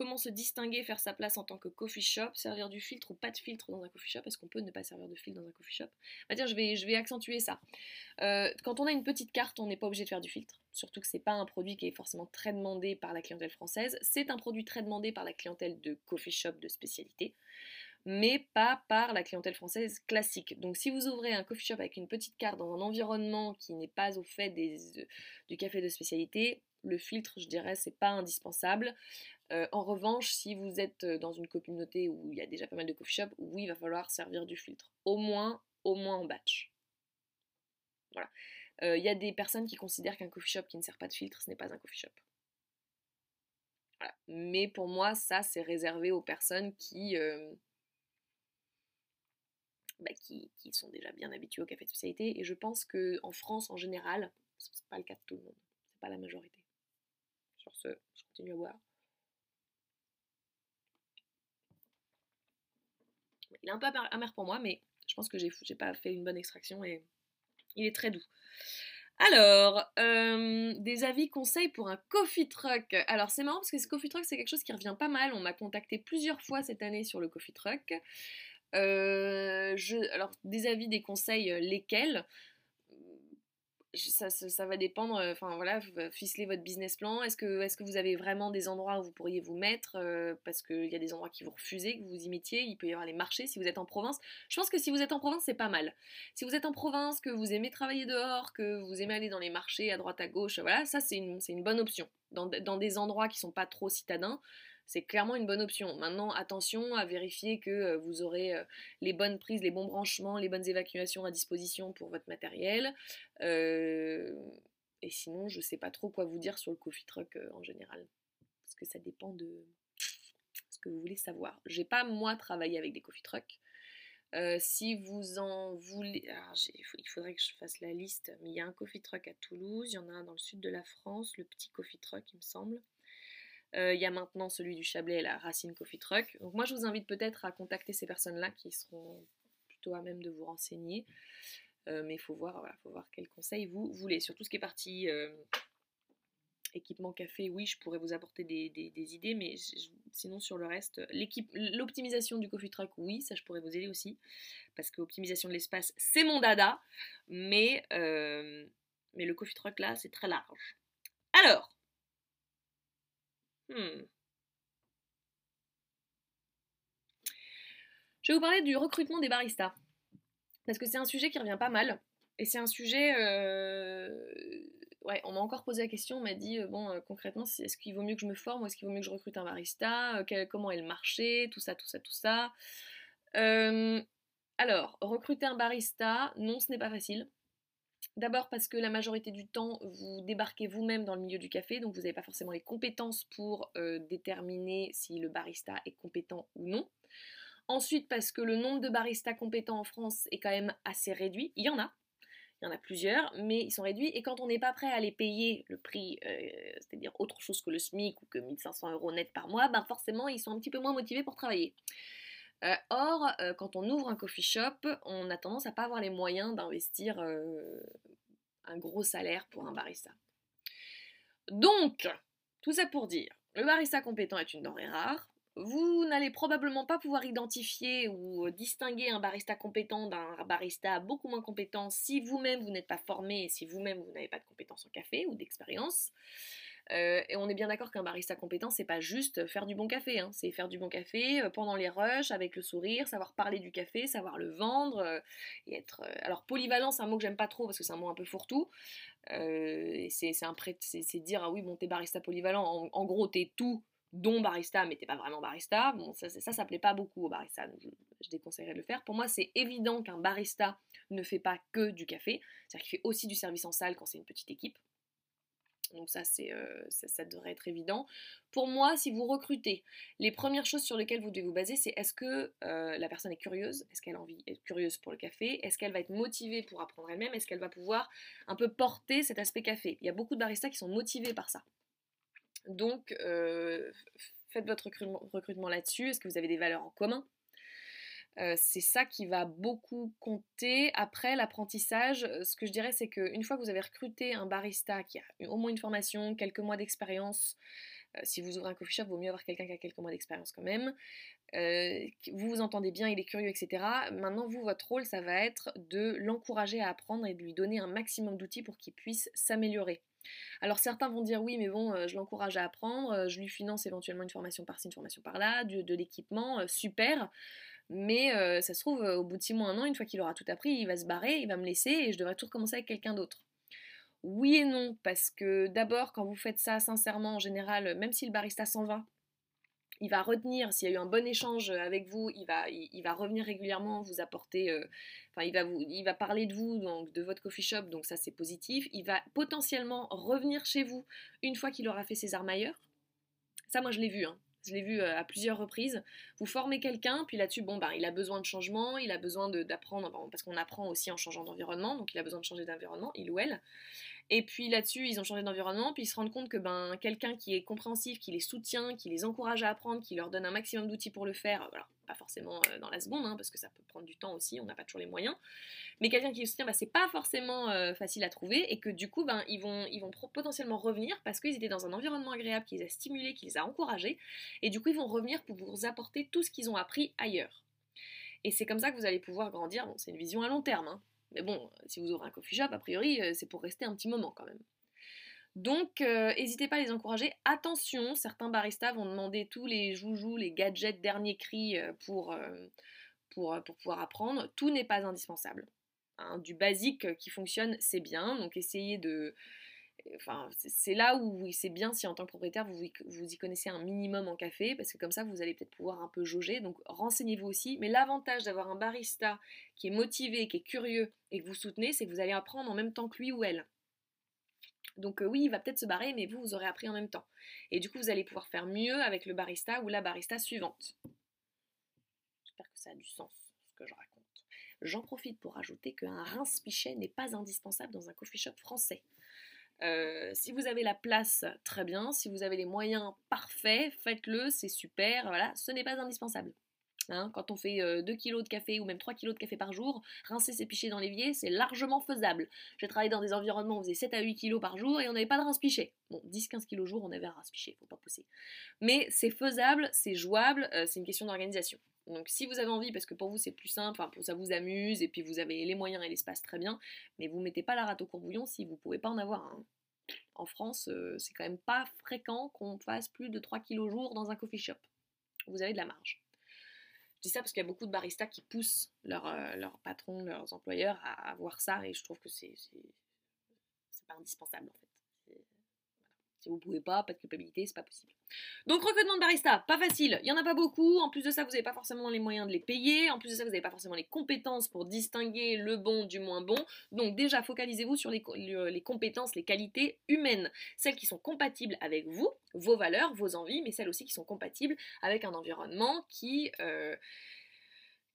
Comment se distinguer, faire sa place en tant que coffee shop, servir du filtre ou pas de filtre dans un coffee shop Est-ce qu'on peut ne pas servir de filtre dans un coffee shop tiens, je vais, accentuer ça. Euh, quand on a une petite carte, on n'est pas obligé de faire du filtre. Surtout que c'est pas un produit qui est forcément très demandé par la clientèle française. C'est un produit très demandé par la clientèle de coffee shop de spécialité mais pas par la clientèle française classique. Donc si vous ouvrez un coffee shop avec une petite carte dans un environnement qui n'est pas au fait des, du café de spécialité, le filtre, je dirais, c'est pas indispensable. Euh, en revanche, si vous êtes euh, dans une communauté où il y a déjà pas mal de coffee shops, oui, il va falloir servir du filtre. Au moins, au moins en batch. Voilà. Euh, il y a des personnes qui considèrent qu'un coffee shop qui ne sert pas de filtre, ce n'est pas un coffee shop. Voilà. Mais pour moi, ça, c'est réservé aux personnes qui, bah, qui, sont déjà bien habitués au café de spécialité. Et je pense qu'en France, en général, ce n'est pas le cas de tout le monde. C'est pas la majorité. Sur ce, je continue à boire. Il est un peu amer pour moi, mais je pense que j'ai pas fait une bonne extraction et il est très doux. Alors, euh, des avis, conseils pour un coffee truck. Alors, c'est marrant parce que ce coffee truck, c'est quelque chose qui revient pas mal. On m'a contacté plusieurs fois cette année sur le coffee truck. Euh, alors, des avis, des conseils, euh, lesquels? Ça, va dépendre, euh, enfin voilà, ficeler votre business plan. Est-ce que, est que vous avez vraiment des endroits où vous pourriez vous mettre euh, Parce qu'il y a des endroits qui vous refusez, que vous y mettiez? Il peut y avoir les marchés si vous êtes en province. Je pense que si vous êtes en province, c'est pas mal. Si vous êtes en province, que vous aimez travailler dehors, que vous aimez aller dans les marchés à droite à gauche, voilà, ça c'est une, une, bonne option. Dans, dans, des endroits qui sont pas trop citadins, c'est clairement une bonne option. Maintenant, attention à vérifier que euh, vous aurez euh, les bonnes prises, les bons branchements, les bonnes évacuations à disposition pour votre matériel. Euh, et sinon, je ne sais pas trop quoi vous dire sur le coffee truck en général. Parce que ça dépend de ce que vous voulez savoir. J'ai pas, moi, travaillé avec des coffee trucks. si vous en voulez, il faudrait que je fasse la liste, mais il y a un coffee truck à Toulouse, il y en a un dans le sud de la France, le petit coffee truck il me semble. Euh, il y a maintenant celui du Chablais, la Racine Coffee Truck. Donc moi je vous invite peut-être à contacter ces personnes-là qui seront plutôt à même de vous renseigner. Euh, mais il faut voir, voilà, faut voir quels conseils vous voulez. Sur tout ce qui est parti euh, équipement café, oui, je pourrais vous apporter des, idées, mais sinon sur le reste, l'optimisation du coffee truck, oui, ça je pourrais vous aider aussi, parce que l'optimisation de l'espace, c'est mon dada, mais, mais le coffee truck là, c'est très large. Alors, Hmm. Je vais vous parler du recrutement des baristas. Parce que c'est un sujet qui revient pas mal. Et c'est un sujet... Euh, ouais, on m'a encore posé la question, on m'a dit, euh, bon, euh, concrètement, est-ce qu'il vaut mieux que je me forme ou est-ce qu'il vaut mieux que je recrute un barista? Comment est le marché? Tout ça, tout ça, tout ça. alors, recruter un barista, non, ce n'est pas facile. D'abord parce que la majorité du temps, vous débarquez vous-même dans le milieu du café, donc vous n'avez pas forcément les compétences pour euh, déterminer si le barista est compétent ou non. Ensuite parce que le nombre de baristas compétents en France est quand même assez réduit. Il y en a. il y en a plusieurs, mais ils sont réduits. Et quand on n'est pas prêt à les payer le prix, euh, c'est-à-dire autre chose que le SMIC ou que 1500 euros net par mois, ben forcément, ils sont un petit peu moins motivés pour travailler. Euh, or, euh, quand on ouvre un coffee shop, on a tendance à pas avoir les moyens d'investir un gros salaire pour un barista. Donc, tout ça pour dire, le barista compétent est une denrée rare. Vous n'allez probablement pas pouvoir identifier ou euh, distinguer un barista compétent d'un barista beaucoup moins compétent si vous-même vous n'êtes pas formé et si vous-même vous n'avez pas de compétences en café ou d'expérience. Euh, et on est bien d'accord qu'un barista compétent, c'est pas juste faire du bon café, hein. c'est faire du bon café euh, pendant les rushs, avec le sourire, savoir parler du café, savoir le vendre, et être. alors polyvalent, c'est un mot que j'aime pas trop parce que c'est un mot un peu fourre-tout. c'est dire ah oui bon t'es barista polyvalent, en, gros t'es tout dont barista, mais t'es pas vraiment barista. Bon, ça, ça, plaît pas beaucoup au barista, donc je, déconseillerais de le faire. Pour moi, c'est évident qu'un barista ne fait pas que du café, c'est-à-dire qu'il fait aussi du service en salle quand c'est une petite équipe. Donc ça, euh, ça, devrait être évident. Pour moi, si vous recrutez, les premières choses sur lesquelles vous devez vous baser, c'est est-ce que euh, la personne est curieuse? Est-ce qu'elle a envie d'être curieuse pour le café? Est-ce qu'elle va être motivée pour apprendre elle-même? Est-ce qu'elle va pouvoir un peu porter cet aspect café? Il y a beaucoup de baristas qui sont motivés par ça. Donc, euh, faites votre recrutement, là-dessus. Est-ce que vous avez des valeurs en commun? Euh, c'est ça qui va beaucoup compter. Après l'apprentissage, euh, ce que je dirais, c'est qu'une fois que vous avez recruté un barista qui a au moins une formation, quelques mois d'expérience, si vous ouvrez un coffee shop, il vaut mieux avoir quelqu'un qui a quelques mois d'expérience quand même. vous vous entendez bien, il est curieux, etc. Maintenant, vous, votre rôle, ça va être de l'encourager à apprendre et de lui donner un maximum d'outils pour qu'il puisse s'améliorer. Alors certains vont dire oui, mais bon, euh, je l'encourage à apprendre, euh, je lui finance éventuellement une formation par-ci, une formation par-là, de, l'équipement, euh, super. Mais ça se trouve, au bout de six mois, un an, une fois qu'il aura tout appris, il va se barrer, il va me laisser et je devrais tout recommencer avec quelqu'un d'autre. Oui et non, parce que d'abord, quand vous faites ça sincèrement, en général, même si le barista s'en va, il va retenir, s'il y a eu un bon échange avec vous, il va, revenir régulièrement, vous apporter, euh, enfin il va, vous, parler de vous, donc de votre coffee shop, donc ça c'est positif. Il va potentiellement revenir chez vous une fois qu'il aura fait ses armailleurs. Ça moi je l'ai vu, hein. Je l'ai vu euh, à plusieurs reprises. Vous formez quelqu'un, puis là-dessus, bon, bah, il a besoin de changement, il a besoin d'apprendre, parce qu'on apprend aussi en changeant d'environnement, donc il a besoin de changer d'environnement, il ou elle. Et puis là-dessus, ils ont changé d'environnement, puis ils se rendent compte que ben, quelqu'un qui est compréhensif, qui les soutient, qui les encourage à apprendre, qui leur donne un maximum d'outils pour le faire, pas forcément euh, dans la seconde, hein, parce que ça peut prendre du temps aussi, on n'a pas toujours les moyens, mais quelqu'un qui les soutient, ben, c'est pas forcément euh, facile à trouver, et que du coup, ben, ils vont, ils vont potentiellement revenir parce qu'ils étaient dans un environnement agréable qui les a stimulés, qui les a encouragés, et du coup, ils vont revenir pour vous apporter tout ce qu'ils ont appris ailleurs. Et c'est comme ça que vous allez pouvoir grandir. Bon, c'est une vision à long terme, hein, mais bon, si vous ouvrez un coffee shop, a priori, euh, c'est pour rester un petit moment quand même. Donc, euh, n'hésitez pas à les encourager. Attention, certains baristas vont demander tous les joujoux, les gadgets dernier cri euh, pour, pour, pouvoir apprendre. Tout n'est pas indispensable. Hein. du basique qui fonctionne, c'est bien. Donc, essayez de, C'est là où c'est bien si en tant que propriétaire vous, vous y connaissez un minimum en café, parce que comme ça vous allez peut-être pouvoir un peu jauger. Donc renseignez-vous aussi. Mais l'avantage d'avoir un barista qui est motivé, qui est curieux et que vous soutenez, c'est que vous allez apprendre en même temps que lui ou elle. Donc euh, oui, il va peut-être se barrer, mais vous, vous aurez appris en même temps. Et du coup, vous allez pouvoir faire mieux avec le barista ou la barista suivante. J'espère que ça a du sens, ce que je raconte. J'en profite pour ajouter qu'un rince-pichet n'est pas indispensable dans un coffee shop français. Euh, si vous avez la place, très bien. Si vous avez les moyens, parfait, faites-le, c'est super. Voilà, ce n'est pas indispensable. Hein, quand on fait 2 euh, kg de café ou même 3 kg de café par jour, rincer ses pichets dans l'évier, c'est largement faisable. J'ai travaillé dans des environnements où on faisait 7 à 8 kg par jour et on n'avait pas de rince-pichet. Bon, 10-15 kg jour, on avait un rince-pichet, faut pas pousser. Mais c'est faisable, c'est jouable, euh, c'est une question d'organisation. Donc si vous avez envie, parce que pour vous c'est plus simple, enfin, ça vous amuse, et puis vous avez les moyens et l'espace très bien, mais vous mettez pas la rate au courbouillon si vous pouvez pas en avoir un. En France, euh, c'est quand même pas fréquent qu'on fasse plus de 3 kg jour dans un coffee shop. Vous avez de la marge. Je dis ça parce qu'il y a beaucoup de baristas qui poussent leurs leur euh, patrons, leurs employeurs à avoir ça, et je trouve que c'est pas indispensable en fait. Si vous pouvez pas, pas de culpabilité, c'est pas possible. Donc recrutement de barista, pas facile, il y en a pas beaucoup, en plus de ça vous n'avez pas forcément les moyens de les payer, en plus de ça vous n'avez pas forcément les compétences pour distinguer le bon du moins bon, donc déjà focalisez-vous sur les, les, compétences, les qualités humaines, celles qui sont compatibles avec vous, vos valeurs, vos envies, mais celles aussi qui sont compatibles avec un environnement qui... Euh,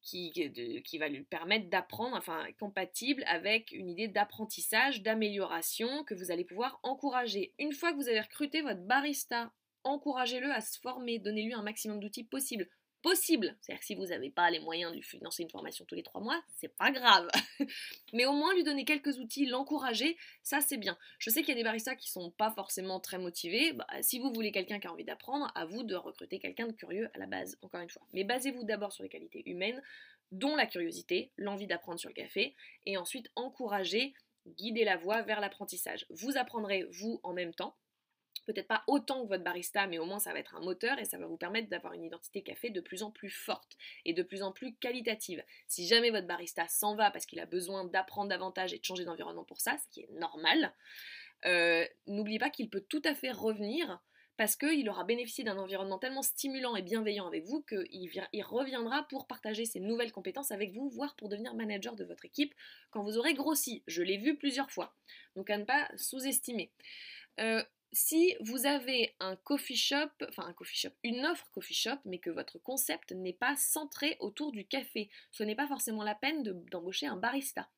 qui, va lui permettre d'apprendre, enfin compatible avec une idée d'apprentissage, d'amélioration que vous allez pouvoir encourager. Une fois que vous avez recruté votre barista, encouragez-le à se former, donnez-lui un maximum d'outils possibles possible. C'est-à-dire que si vous n'avez pas les moyens de lui financer une formation tous les trois mois, c'est pas grave. Mais au moins lui donner quelques outils, l'encourager, ça c'est bien. Je sais qu'il y a des baristas qui sont pas forcément très motivés. Bah, si vous voulez quelqu'un qui a envie d'apprendre, à vous de recruter quelqu'un de curieux à la base, encore une fois. Mais basez-vous d'abord sur les qualités humaines, dont la curiosité, l'envie d'apprendre sur le café, et ensuite encourager, guider la voie vers l'apprentissage. Vous apprendrez vous en même temps peut-être pas autant que votre barista, mais au moins ça va être un moteur et ça va vous permettre d'avoir une identité café de plus en plus forte et de plus en plus qualitative. Si jamais votre barista s'en va parce qu'il a besoin d'apprendre davantage et de changer d'environnement pour ça, ce qui est normal, euh, n'oubliez pas qu'il peut tout à fait revenir parce qu'il aura bénéficié d'un environnement tellement stimulant et bienveillant avec vous qu'il il reviendra pour partager ses nouvelles compétences avec vous, voire pour devenir manager de votre équipe quand vous aurez grossi. Je l'ai vu plusieurs fois. Donc à ne pas sous-estimer. Euh, si vous avez un coffee shop, enfin un coffee shop, une offre coffee shop, mais que votre concept n'est pas centré autour du café, ce n'est pas forcément la peine d'embaucher un barista.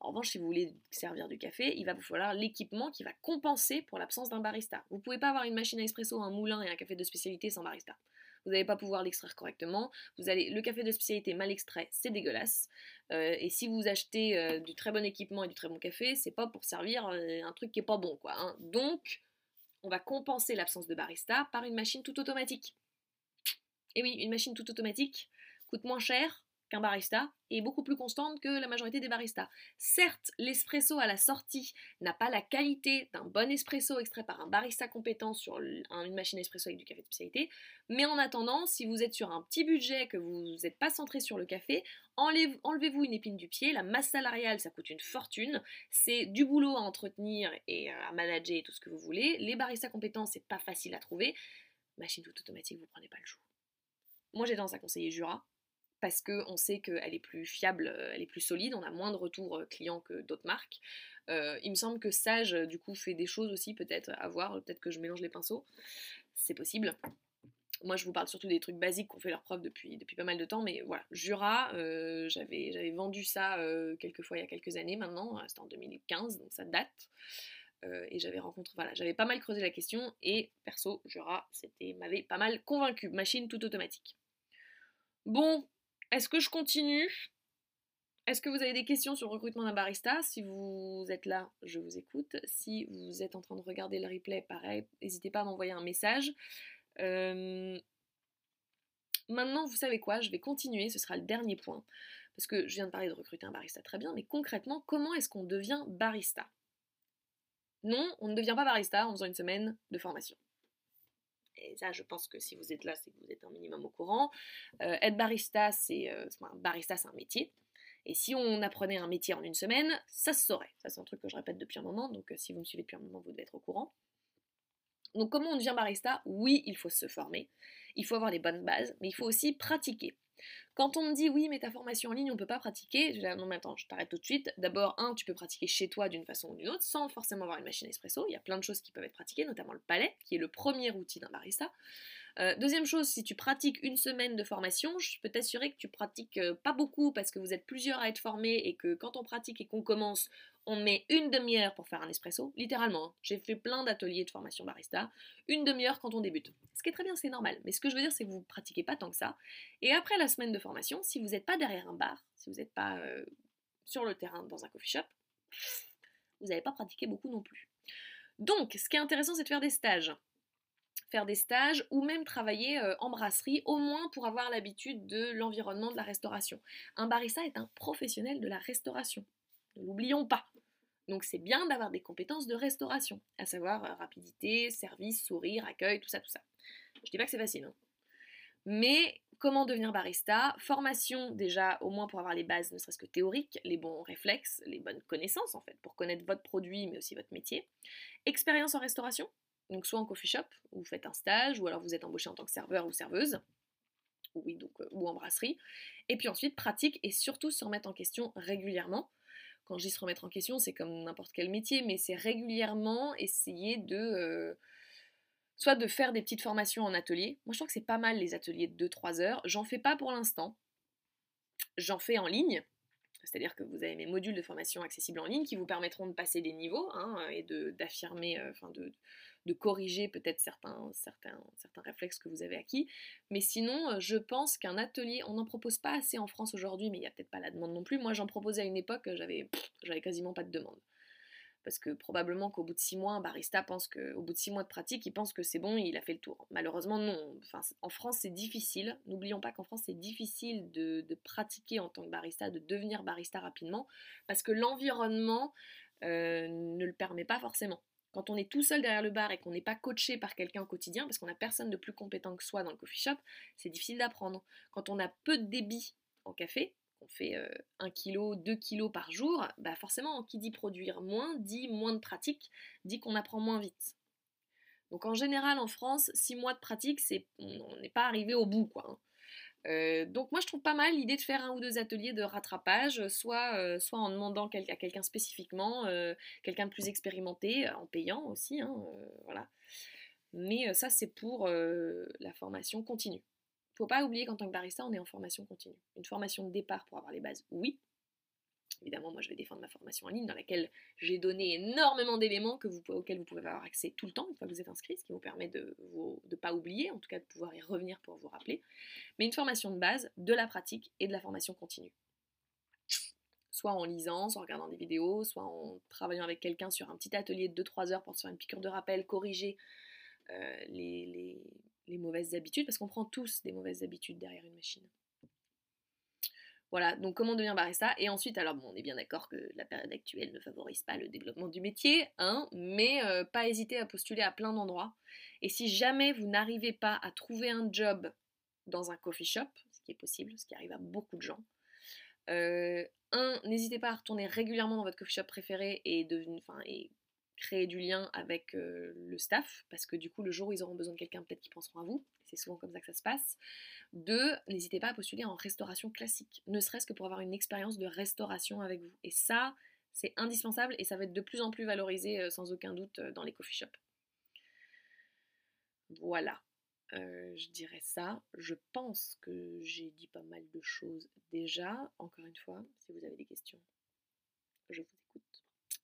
En revanche, si vous voulez servir du café, il va vous falloir l'équipement qui va compenser pour l'absence d'un barista. Vous ne pouvez pas avoir une machine à espresso, un moulin et un café de spécialité sans barista. Vous n'allez pas pouvoir l'extraire correctement. Vous allez, le café de spécialité mal extrait, c'est dégueulasse. Euh, et si vous achetez euh, du très bon équipement et du très bon café, c'est pas pour servir euh, un truc qui est pas bon, quoi. Hein. Donc, on va compenser l'absence de barista par une machine tout automatique. Et oui, une machine tout automatique coûte moins cher, qu'un barista est beaucoup plus constante que la majorité des baristas. Certes, l'espresso à la sortie n'a pas la qualité d'un bon espresso extrait par un barista compétent sur une machine espresso avec du café de spécialité, mais en attendant, si vous êtes sur un petit budget, que vous n'êtes pas centré sur le café, enlevez-vous une épine du pied, la masse salariale ça coûte une fortune, c'est du boulot à entretenir et à manager tout ce que vous voulez, les baristas compétents c'est pas facile à trouver, machine toute automatique vous prenez pas le jour. Moi j'ai tendance à conseiller Jura, parce qu'on sait qu'elle est plus fiable, euh, elle est plus solide, on a moins de retours euh, clients que d'autres marques. Euh, il me semble que Sage, du coup, fait des choses aussi, peut-être à voir, peut-être que je mélange les pinceaux, c'est possible. Moi, je vous parle surtout des trucs basiques qu'on fait leur preuve depuis, depuis pas mal de temps, mais voilà, Jura, j'avais vendu ça quelques fois il y a quelques années maintenant, c'était en 2015, donc ça date. et j'avais rencontré, voilà, j'avais pas mal creusé la question, et perso, Jura, c'était m'avait pas mal convaincu, machine tout automatique. Bon, est-ce que je continue? Est-ce que vous avez des questions sur le recrutement d'un barista? Si vous êtes là, je vous écoute. Si vous êtes en train de regarder le replay, pareil, n'hésitez pas à m'envoyer un message. Euh, maintenant, vous savez quoi? Je vais continuer, ce sera le dernier point. Parce que je viens de parler de recruter un barista très bien, mais concrètement, comment est-ce qu'on devient barista? Non, on ne devient pas barista en faisant une semaine de formation et ça je pense que si vous êtes là, c'est que vous êtes un minimum au courant. Euh, être barista, c'est euh, barista, c'est un métier. Et si on apprenait un métier en une semaine, ça se saurait. Ça c'est un truc que je répète depuis un moment, donc euh, si vous me suivez depuis un moment, vous devez être au courant. Donc comment on devient barista? Oui, il faut se former, il faut avoir les bonnes bases, mais il faut aussi pratiquer. Quand on me dit oui, mais ta formation en ligne, on peut pas pratiquer, je dis non, mais attends, je t'arrête tout de suite. D'abord, un, tu peux pratiquer chez toi d'une façon ou d'une autre, sans forcément avoir une machine espresso. Il y a plein de choses qui peuvent être pratiquées, notamment le palais, qui est le premier outil d'un barista. Euh, deuxième chose, si tu pratiques une semaine de formation, je peux t'assurer que tu pratiques euh, pas beaucoup parce que vous êtes plusieurs à être formés et que quand on pratique et qu'on commence, on met une demi-heure pour faire un espresso, littéralement. Hein. J'ai fait plein d'ateliers de formation barista, une demi-heure quand on débute. Ce qui est très bien, c'est normal. Mais ce que je veux dire, c'est que vous ne pratiquez pas tant que ça. Et après la semaine de formation, si vous n'êtes pas derrière un bar, si vous n'êtes pas euh, sur le terrain dans un coffee shop, vous n'allez pas pratiquer beaucoup non plus. Donc, ce qui est intéressant, c'est de faire des stages faire des stages ou même travailler euh, en brasserie, au moins pour avoir l'habitude de l'environnement de la restauration. Un barista est un professionnel de la restauration. Ne l'oublions pas. Donc c'est bien d'avoir des compétences de restauration, à savoir euh, rapidité, service, sourire, accueil, tout ça, tout ça. Je dis pas que c'est facile. Hein. Mais comment devenir barista? Formation déjà au moins pour avoir les bases, ne serait-ce que théoriques, les bons réflexes, les bonnes connaissances en fait, pour connaître votre produit mais aussi votre métier. Expérience en restauration, donc soit en coffee shop, où vous faites un stage, ou alors vous êtes embauché en tant que serveur ou serveuse, euh, ou en brasserie. Et puis ensuite, pratique et surtout se remettre en question régulièrement. Quand je dis se remettre en question, c'est comme n'importe quel métier, mais c'est régulièrement essayer de... Euh, soit de faire des petites formations en atelier. Moi, je trouve que c'est pas mal les ateliers de 2-3 heures. J'en fais pas pour l'instant. j'en fais en ligne. C'est-à-dire que vous avez mes modules de formation accessibles en ligne qui vous permettront de passer des niveaux hein, et d'affirmer, enfin de, de, corriger peut-être certains, réflexes que vous avez acquis. Mais sinon, je pense qu'un atelier, on n'en propose pas assez en France aujourd'hui, mais il n'y a peut-être pas la demande non plus. Moi, j'en proposais à une époque, j'avais quasiment pas de demande parce que probablement qu'au bout de six mois, barista pense qu'au bout de six mois de pratique, il pense que c'est bon, il a fait le tour. Malheureusement, non. En France, c'est difficile. N'oublions pas qu'en France, c'est difficile de, pratiquer en tant que barista, de devenir barista rapidement, parce que l'environnement euh, ne le permet pas forcément. Quand on est tout seul derrière le bar et qu'on n'est pas coaché par quelqu'un au quotidien, parce qu'on n'a personne de plus compétent que soi dans le coffee shop, c'est difficile d'apprendre. Quand on a peu de débit en café, on fait 1 kg, 2 kg par jour, bah forcément, qui dit produire moins, dit moins de pratique, dit qu'on apprend moins vite. Donc en général, en France, 6 mois de pratique, on n'est pas arrivé au bout. Hein. Euh, donc moi je trouve pas mal l'idée de faire un ou deux ateliers de rattrapage, soit, euh, en demandant à quelqu'un spécifiquement, euh, quelqu'un de plus expérimenté, en payant aussi, hein, voilà. Mais ça c'est pour la formation continue. Faut pas oublier qu'en tant que barista, on est en formation continue. Une formation de départ pour avoir les bases, oui. Évidemment, moi je vais défendre ma formation en ligne dans laquelle j'ai donné énormément d'éléments auxquels vous pouvez avoir accès tout le temps une fois que vous êtes inscrit, ce qui vous permet de ne pas oublier, en tout cas de pouvoir y revenir pour vous rappeler. Mais une formation de base, de la pratique et de la formation continue. Soit en lisant, soit en regardant des vidéos, soit en travaillant avec quelqu'un sur un petit atelier de 2-3 heures pour se faire une piqûre de rappel, corriger euh, les les mauvaises habitudes, parce qu'on prend tous des mauvaises habitudes derrière une machine. Voilà, donc comment devenir barista? Et ensuite, alors bon, on est bien d'accord que la période actuelle ne favorise pas le développement du métier, hein, mais euh, pas hésiter à postuler à plein d'endroits. Et si jamais vous n'arrivez pas à trouver un job dans un coffee shop, ce qui est possible, ce qui arrive à beaucoup de gens, euh, un, n'hésitez pas à retourner régulièrement dans votre coffee shop préféré et, devenir, créer du lien avec euh, le staff, parce que du coup, le jour où ils auront besoin de quelqu'un, peut-être qu'ils penseront à vous. C'est souvent comme ça que ça se passe. Deux, n'hésitez pas à postuler en restauration classique, ne serait-ce que pour avoir une expérience de restauration avec vous. Et ça, c'est indispensable et ça va être de plus en plus valorisé euh, sans aucun doute euh, dans les coffee shops. Voilà, je dirais ça. Je pense que j'ai dit pas mal de choses déjà. Encore une fois, si vous avez des questions, je vous.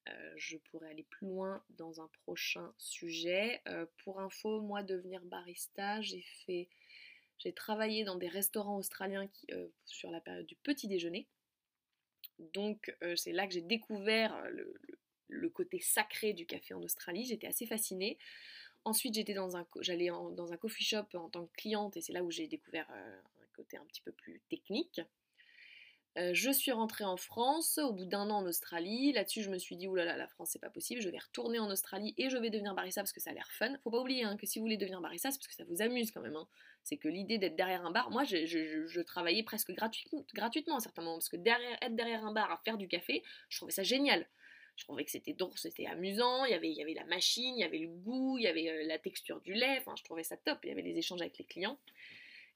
Euh, je pourrais aller plus loin dans un prochain sujet. Euh, pour info, moi, devenir barista, j'ai fait, j'ai travaillé dans des restaurants australiens euh, sur la période du petit déjeuner. Donc, c'est là que j'ai découvert le, côté sacré du café en Australie. J'étais assez fascinée. Ensuite, j'étais dans un, j'allais dans un coffee shop en tant que cliente et c'est là où j'ai découvert un côté un petit peu plus technique. Euh, je suis rentrée en France au bout d'un an en Australie. Là-dessus, je me suis dit, oulala, la France, c'est pas possible. Je vais retourner en Australie et je vais devenir barista parce que ça a l'air fun. Faut pas oublier hein, que si vous voulez devenir barista, c'est parce que ça vous amuse quand même. Hein. C'est que l'idée d'être derrière un bar, moi, je, travaillais presque gratuitement à certains moments parce que derrière, être derrière un bar à faire du café, je trouvais ça génial. Je trouvais que c'était drôle, c'était amusant, il y, avait, la machine, il y avait le goût, il y avait euh, la texture du lait, enfin je trouvais ça top, il y avait des échanges avec les clients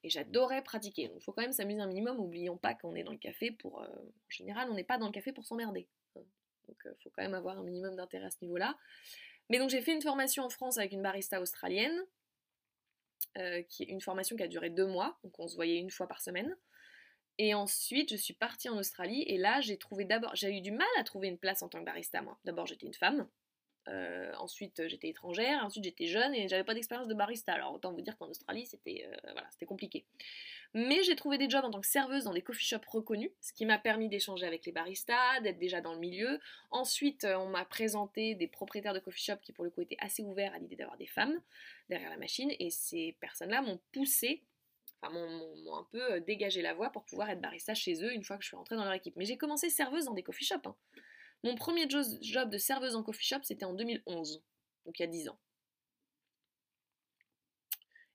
et j'adorais pratiquer. Donc il faut quand même s'amuser un minimum. N'oublions pas qu'on est dans le café pour. Euh, en général, on n'est pas dans le café pour s'emmerder. Hein. Donc il euh, faut quand même avoir un minimum d'intérêt à ce niveau-là. Mais donc j'ai fait une formation en France avec une barista australienne, euh, qui est une formation qui a duré deux mois, donc on se voyait une fois par semaine. Et ensuite, je suis partie en Australie et là, j'ai trouvé d'abord, j'ai eu du mal à trouver une place en tant que barista moi. D'abord, j'étais une femme, euh, ensuite, j'étais étrangère. Ensuite, j'étais jeune et j'avais pas d'expérience de barista. Alors, autant vous dire qu'en Australie, c'était euh, voilà, compliqué. Mais j'ai trouvé des jobs en tant que serveuse dans des coffee shops reconnus, ce qui m'a permis d'échanger avec les baristas, d'être déjà dans le milieu. Ensuite, euh, on m'a présenté des propriétaires de coffee shop qui, pour le coup, étaient assez ouverts à l'idée d'avoir des femmes derrière la machine. Et ces personnes-là m'ont poussé enfin m'ont un peu dégagé la voie pour pouvoir être barista chez eux une fois que je suis rentrée dans leur équipe. Mais j'ai commencé serveuse dans des coffee shops. Hein. Mon premier job de serveuse en coffee shop, c'était en 2011, donc il y a 10 ans.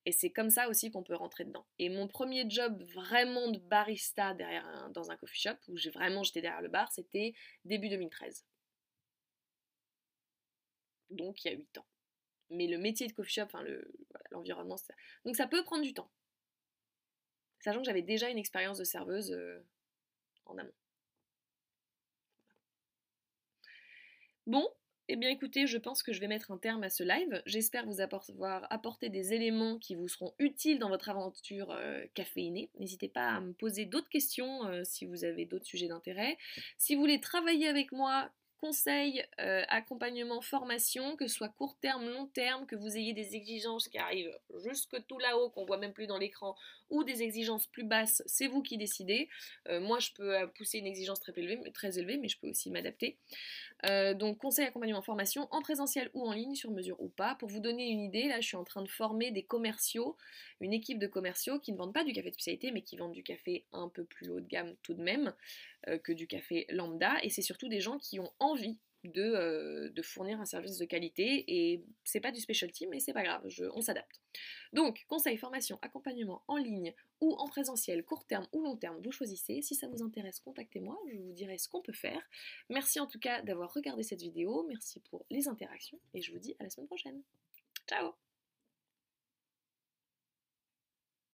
Et c'est comme ça aussi qu'on peut rentrer dedans. Et mon premier job vraiment de barista derrière dans un coffee shop, où j'ai vraiment j'étais derrière le bar, c'était début 2013. Donc il y a 8 ans. Mais le métier de coffee shop, enfin l'environnement, ça... donc ça peut prendre du temps. Sachant que j'avais déjà une expérience de serveuse euh, en amont. Bon, Eh bien écoutez, je pense que je vais mettre un terme à ce live. J'espère vous avoir apporté des éléments qui vous seront utiles dans votre aventure euh, caféinée. N'hésitez pas à me poser d'autres questions euh, si vous avez d'autres sujets d'intérêt. Si vous voulez travailler avec moi, conseils, euh, accompagnement, formation, que ce soit court terme, long terme, que vous ayez des exigences qui arrivent jusque tout là-haut, qu'on voit même plus dans l'écran, ou des exigences plus basses, c'est vous qui décidez. Euh, moi, je peux euh, pousser une exigence très élevée, mais je peux aussi m'adapter. donc, conseil, accompagnement, formation, en présentiel ou en ligne, sur mesure ou pas. Pour vous donner une idée, là, je suis en train de former des commerciaux, une équipe de commerciaux qui ne vendent pas du café de spécialité, mais qui vendent du café un peu plus haut de gamme tout de même. Euh, que du café lambda, et c'est surtout des gens qui ont envie de, euh, de, fournir un service de qualité et c'est pas du specialty mais c'est pas grave, on s'adapte. Donc conseil, formation, accompagnement en ligne ou en présentiel, court terme ou long terme, vous choisissez. Si ça vous intéresse, contactez-moi, je vous dirai ce qu'on peut faire. Merci en tout cas d'avoir regardé cette vidéo, merci pour les interactions et je vous dis à la semaine prochaine. Ciao